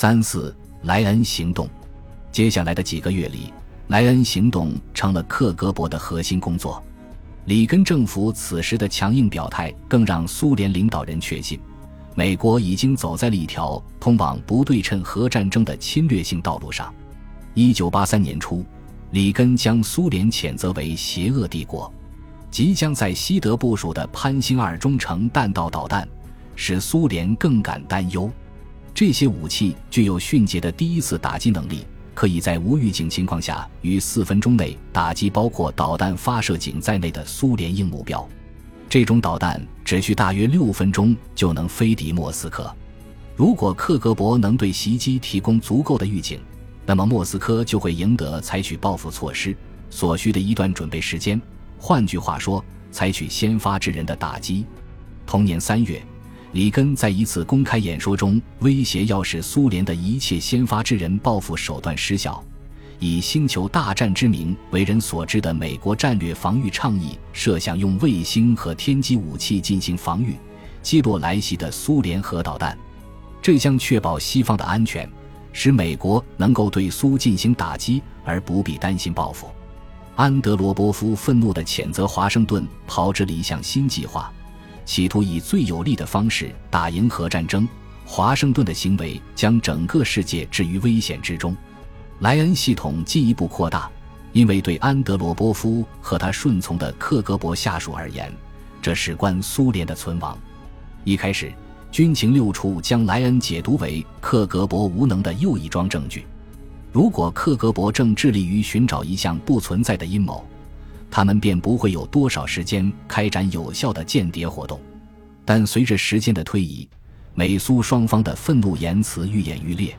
三四莱恩行动，接下来的几个月里，莱恩行动成了克格勃的核心工作。里根政府此时的强硬表态，更让苏联领导人确信，美国已经走在了一条通往不对称核战争的侵略性道路上。一九八三年初，里根将苏联谴责为邪恶帝国。即将在西德部署的潘兴二中程弹道导弹，使苏联更感担忧。这些武器具有迅捷的第一次打击能力。可以在无预警情况下于四分钟内打击包括导弹发射井在内的苏联硬目标。这种导弹只需大约六分钟就能飞抵莫斯科。如果克格勃能对袭击提供足够的预警，那么莫斯科就会赢得采取报复措施所需的一段准备时间。换句话说，采取先发制人的打击。同年三月。里根在一次公开演说中威胁，要使苏联的一切先发制人报复手段失效。以“星球大战”之名为人所知的美国战略防御倡议，设想用卫星和天基武器进行防御，击落来袭的苏联核导弹。这将确保西方的安全，使美国能够对苏进行打击而不必担心报复。安德罗波夫愤怒地谴责华盛顿炮制了一项新计划。企图以最有利的方式打赢核战争，华盛顿的行为将整个世界置于危险之中。莱恩系统进一步扩大，因为对安德罗波夫和他顺从的克格勃下属而言，这事关苏联的存亡。一开始，军情六处将莱恩解读为克格勃无能的又一桩证据。如果克格勃正致力于寻找一项不存在的阴谋，他们便不会有多少时间开展有效的间谍活动，但随着时间的推移，美苏双方的愤怒言辞愈演愈烈，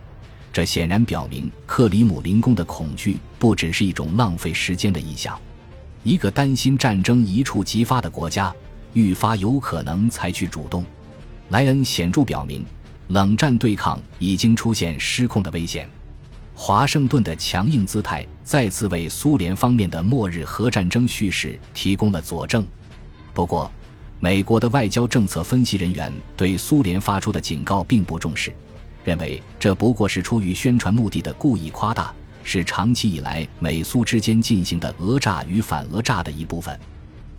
这显然表明克里姆林宫的恐惧不只是一种浪费时间的意向。一个担心战争一触即发的国家，愈发有可能采取主动。莱恩显著表明，冷战对抗已经出现失控的危险。华盛顿的强硬姿态再次为苏联方面的末日核战争叙事提供了佐证。不过，美国的外交政策分析人员对苏联发出的警告并不重视，认为这不过是出于宣传目的的故意夸大，是长期以来美苏之间进行的讹诈与反讹诈的一部分。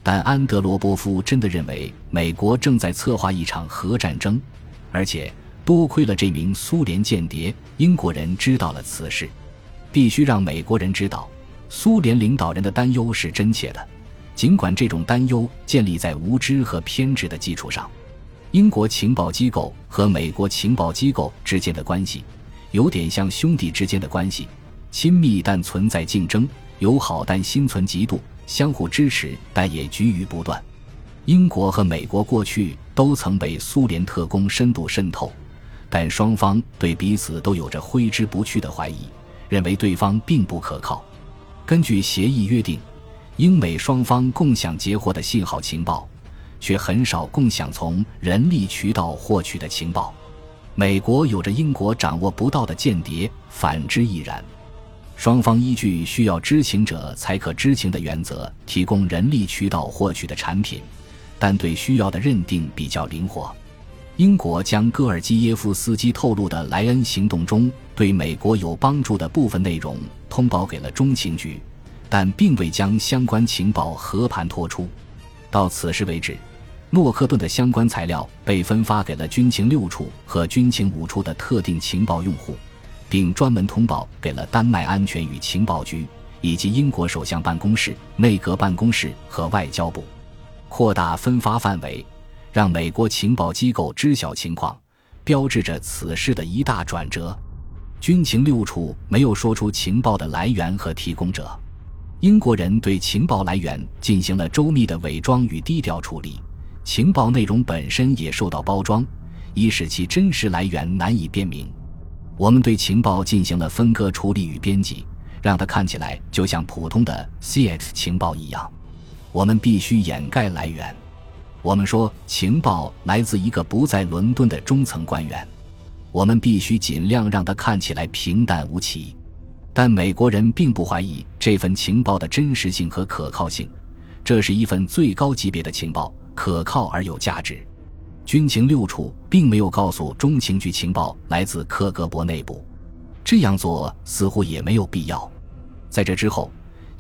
但安德罗波夫真的认为美国正在策划一场核战争，而且。多亏了这名苏联间谍，英国人知道了此事。必须让美国人知道，苏联领导人的担忧是真切的，尽管这种担忧建立在无知和偏执的基础上。英国情报机构和美国情报机构之间的关系，有点像兄弟之间的关系：亲密但存在竞争，友好但心存嫉妒，相互支持但也局于不断。英国和美国过去都曾被苏联特工深度渗透。但双方对彼此都有着挥之不去的怀疑，认为对方并不可靠。根据协议约定，英美双方共享截获的信号情报，却很少共享从人力渠道获取的情报。美国有着英国掌握不到的间谍，反之亦然。双方依据需要知情者才可知情的原则，提供人力渠道获取的产品，但对需要的认定比较灵活。英国将戈尔基耶夫斯基透露的莱恩行动中对美国有帮助的部分内容通报给了中情局，但并未将相关情报和盘托出。到此时为止，诺克顿的相关材料被分发给了军情六处和军情五处的特定情报用户，并专门通报给了丹麦安全与情报局以及英国首相办公室、内阁办公室和外交部，扩大分发范围。让美国情报机构知晓情况，标志着此事的一大转折。军情六处没有说出情报的来源和提供者，英国人对情报来源进行了周密的伪装与低调处理，情报内容本身也受到包装，以使其真实来源难以辨明。我们对情报进行了分割处理与编辑，让它看起来就像普通的 CX 情报一样。我们必须掩盖来源。我们说情报来自一个不在伦敦的中层官员，我们必须尽量让他看起来平淡无奇。但美国人并不怀疑这份情报的真实性和可靠性，这是一份最高级别的情报，可靠而有价值。军情六处并没有告诉中情局情报来自克格勃内部，这样做似乎也没有必要。在这之后，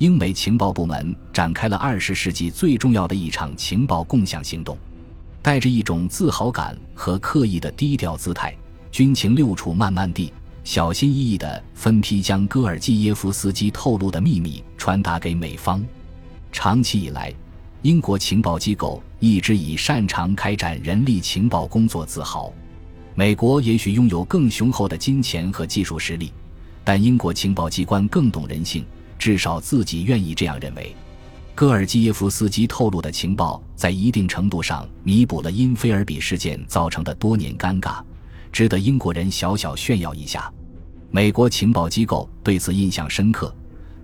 英美情报部门展开了二十世纪最重要的一场情报共享行动，带着一种自豪感和刻意的低调姿态，军情六处慢慢地、小心翼翼地分批将戈尔基耶夫斯基透露的秘密传达给美方。长期以来，英国情报机构一直以擅长开展人力情报工作自豪。美国也许拥有更雄厚的金钱和技术实力，但英国情报机关更懂人性，至少自己愿意这样认为。戈尔基耶夫斯基透露的情报在一定程度上弥补了因菲尔比事件造成的多年尴尬，值得英国人小小炫耀一下。美国情报机构对此印象深刻。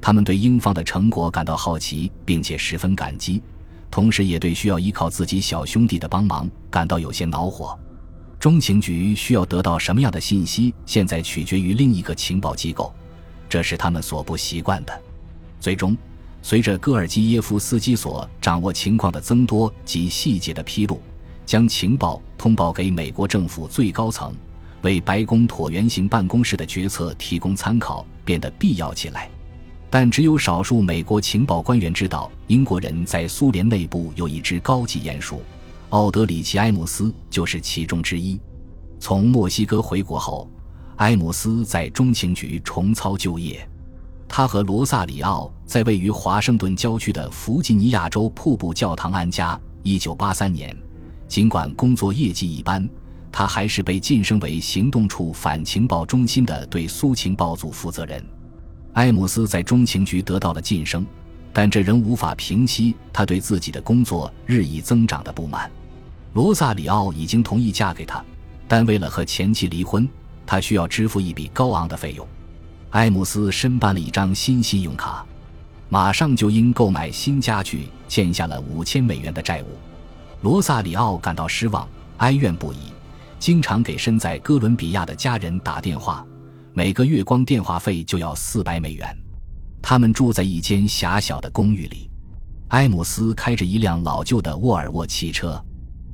他们对英方的成果感到好奇，并且十分感激，同时也对需要依靠自己小兄弟的帮忙感到有些恼火。中情局需要得到什么样的信息，现在取决于另一个情报机构，这是他们所不习惯的。最终，随着戈尔基耶夫斯基所掌握情况的增多及细节的披露，将情报通报给美国政府最高层，为白宫椭圆形办公室的决策提供参考，变得必要起来。但只有少数美国情报官员知道，英国人在苏联内部有一支高级鼹鼠，奥德里奇·埃姆斯就是其中之一。从墨西哥回国后，埃姆斯在中情局重操旧业。他和罗萨里奥在位于华盛顿郊区的弗吉尼亚州瀑布教堂安家。1983年，尽管工作业绩一般，他还是被晋升为行动处反情报中心的对苏情报组负责人。埃姆斯在中情局得到了晋升，但这仍无法平息他对自己的工作日益增长的不满。罗萨里奥已经同意嫁给他，但为了和前妻离婚，他需要支付一笔高昂的费用。埃姆斯申办了一张新信用卡，马上就因购买新家具欠下了五千美元的债务。罗萨里奥感到失望，哀怨不已，经常给身在哥伦比亚的家人打电话。每个月光电话费就要四百美元。他们住在一间狭小的公寓里。埃姆斯开着一辆老旧的沃尔沃汽车。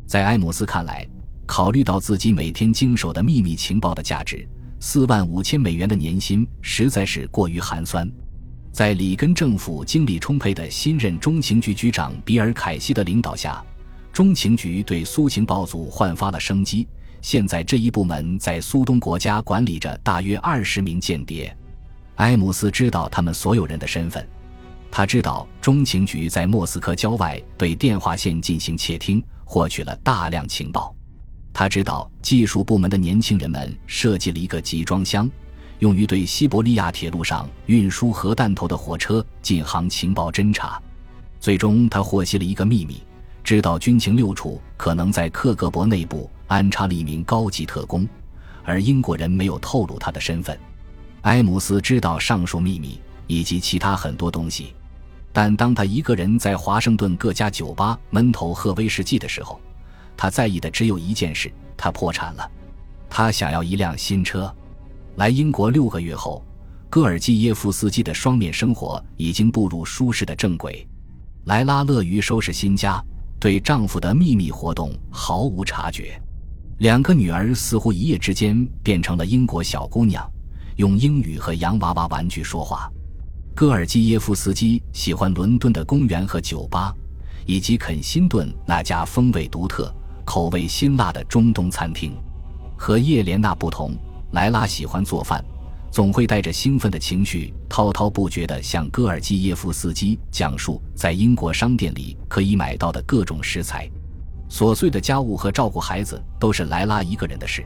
在埃姆斯看来，考虑到自己每天经手的秘密情报的价值，四万五千美元的年薪实在是过于寒酸。在里根政府精力充沛的新任中情局局长比尔·凯西的领导下，中情局对苏情报组焕发了生机。现在这一部门在苏东国家管理着大约二十名间谍，埃姆斯知道他们所有人的身份，他知道中情局在莫斯科郊外对电话线进行窃听，获取了大量情报，他知道技术部门的年轻人们设计了一个集装箱，用于对西伯利亚铁路上运输核弹头的火车进行情报侦查，最终他获悉了一个秘密，知道军情六处可能在克格勃内部。安插了一名高级特工，而英国人没有透露他的身份。埃姆斯知道上述秘密以及其他很多东西，但当他一个人在华盛顿各家酒吧闷头喝威士忌的时候，他在意的只有一件事：他破产了。他想要一辆新车。来英国六个月后，戈尔基耶夫斯基的双面生活已经步入舒适的正轨。莱拉乐于收拾新家，对丈夫的秘密活动毫无察觉。两个女儿似乎一夜之间变成了英国小姑娘，用英语和洋娃娃玩具说话。戈尔基耶夫斯基喜欢伦敦的公园和酒吧，以及肯辛顿那家风味独特、口味辛辣的中东餐厅。和叶莲娜不同，莱拉喜欢做饭，总会带着兴奋的情绪，滔滔不绝地向戈尔基耶夫斯基讲述在英国商店里可以买到的各种食材。琐碎的家务和照顾孩子都是莱拉一个人的事，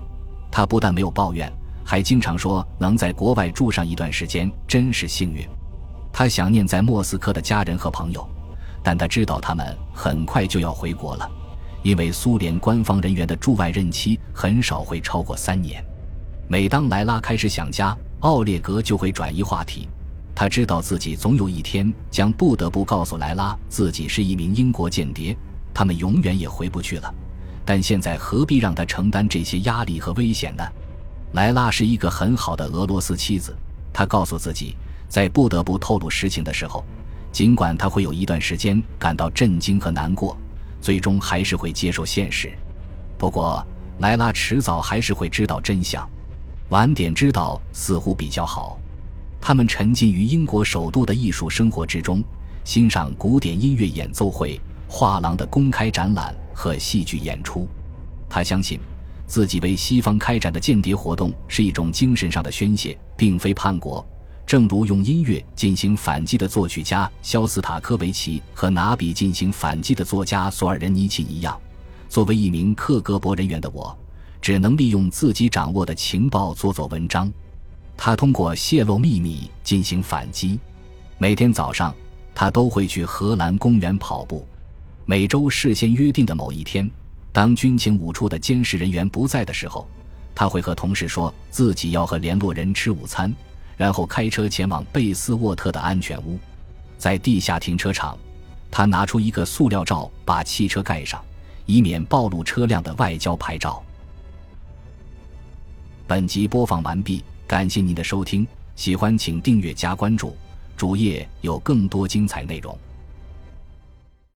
她不但没有抱怨，还经常说能在国外住上一段时间真是幸运。她想念在莫斯科的家人和朋友，但她知道他们很快就要回国了，因为苏联官方人员的驻外任期很少会超过三年。每当莱拉开始想家，奥列格就会转移话题。他知道自己总有一天将不得不告诉莱拉自己是一名英国间谍。他们永远也回不去了，但现在何必让他承担这些压力和危险呢？莱拉是一个很好的俄罗斯妻子，他告诉自己，在不得不透露实情的时候，尽管他会有一段时间感到震惊和难过，最终还是会接受现实。不过，莱拉迟早还是会知道真相，晚点知道似乎比较好。他们沉浸于英国首都的艺术生活之中，欣赏古典音乐演奏会、画廊的公开展览和戏剧演出。他相信，自己为西方开展的间谍活动是一种精神上的宣泄，并非叛国。正如用音乐进行反击的作曲家肖斯塔科维奇和拿笔进行反击的作家索尔仁尼琴一样。作为一名克格勃人员的我，只能利用自己掌握的情报做做文章。他通过泄露秘密进行反击。每天早上，他都会去荷兰公园跑步。每周事先约定的某一天，当军情五处的监视人员不在的时候，他会和同事说自己要和联络人吃午餐，然后开车前往贝斯沃特的安全屋。在地下停车场，他拿出一个塑料罩，把汽车盖上。以免暴露车辆的外交牌照。本集播放完毕，感谢您的收听，喜欢请订阅加关注，主页有更多精彩内容。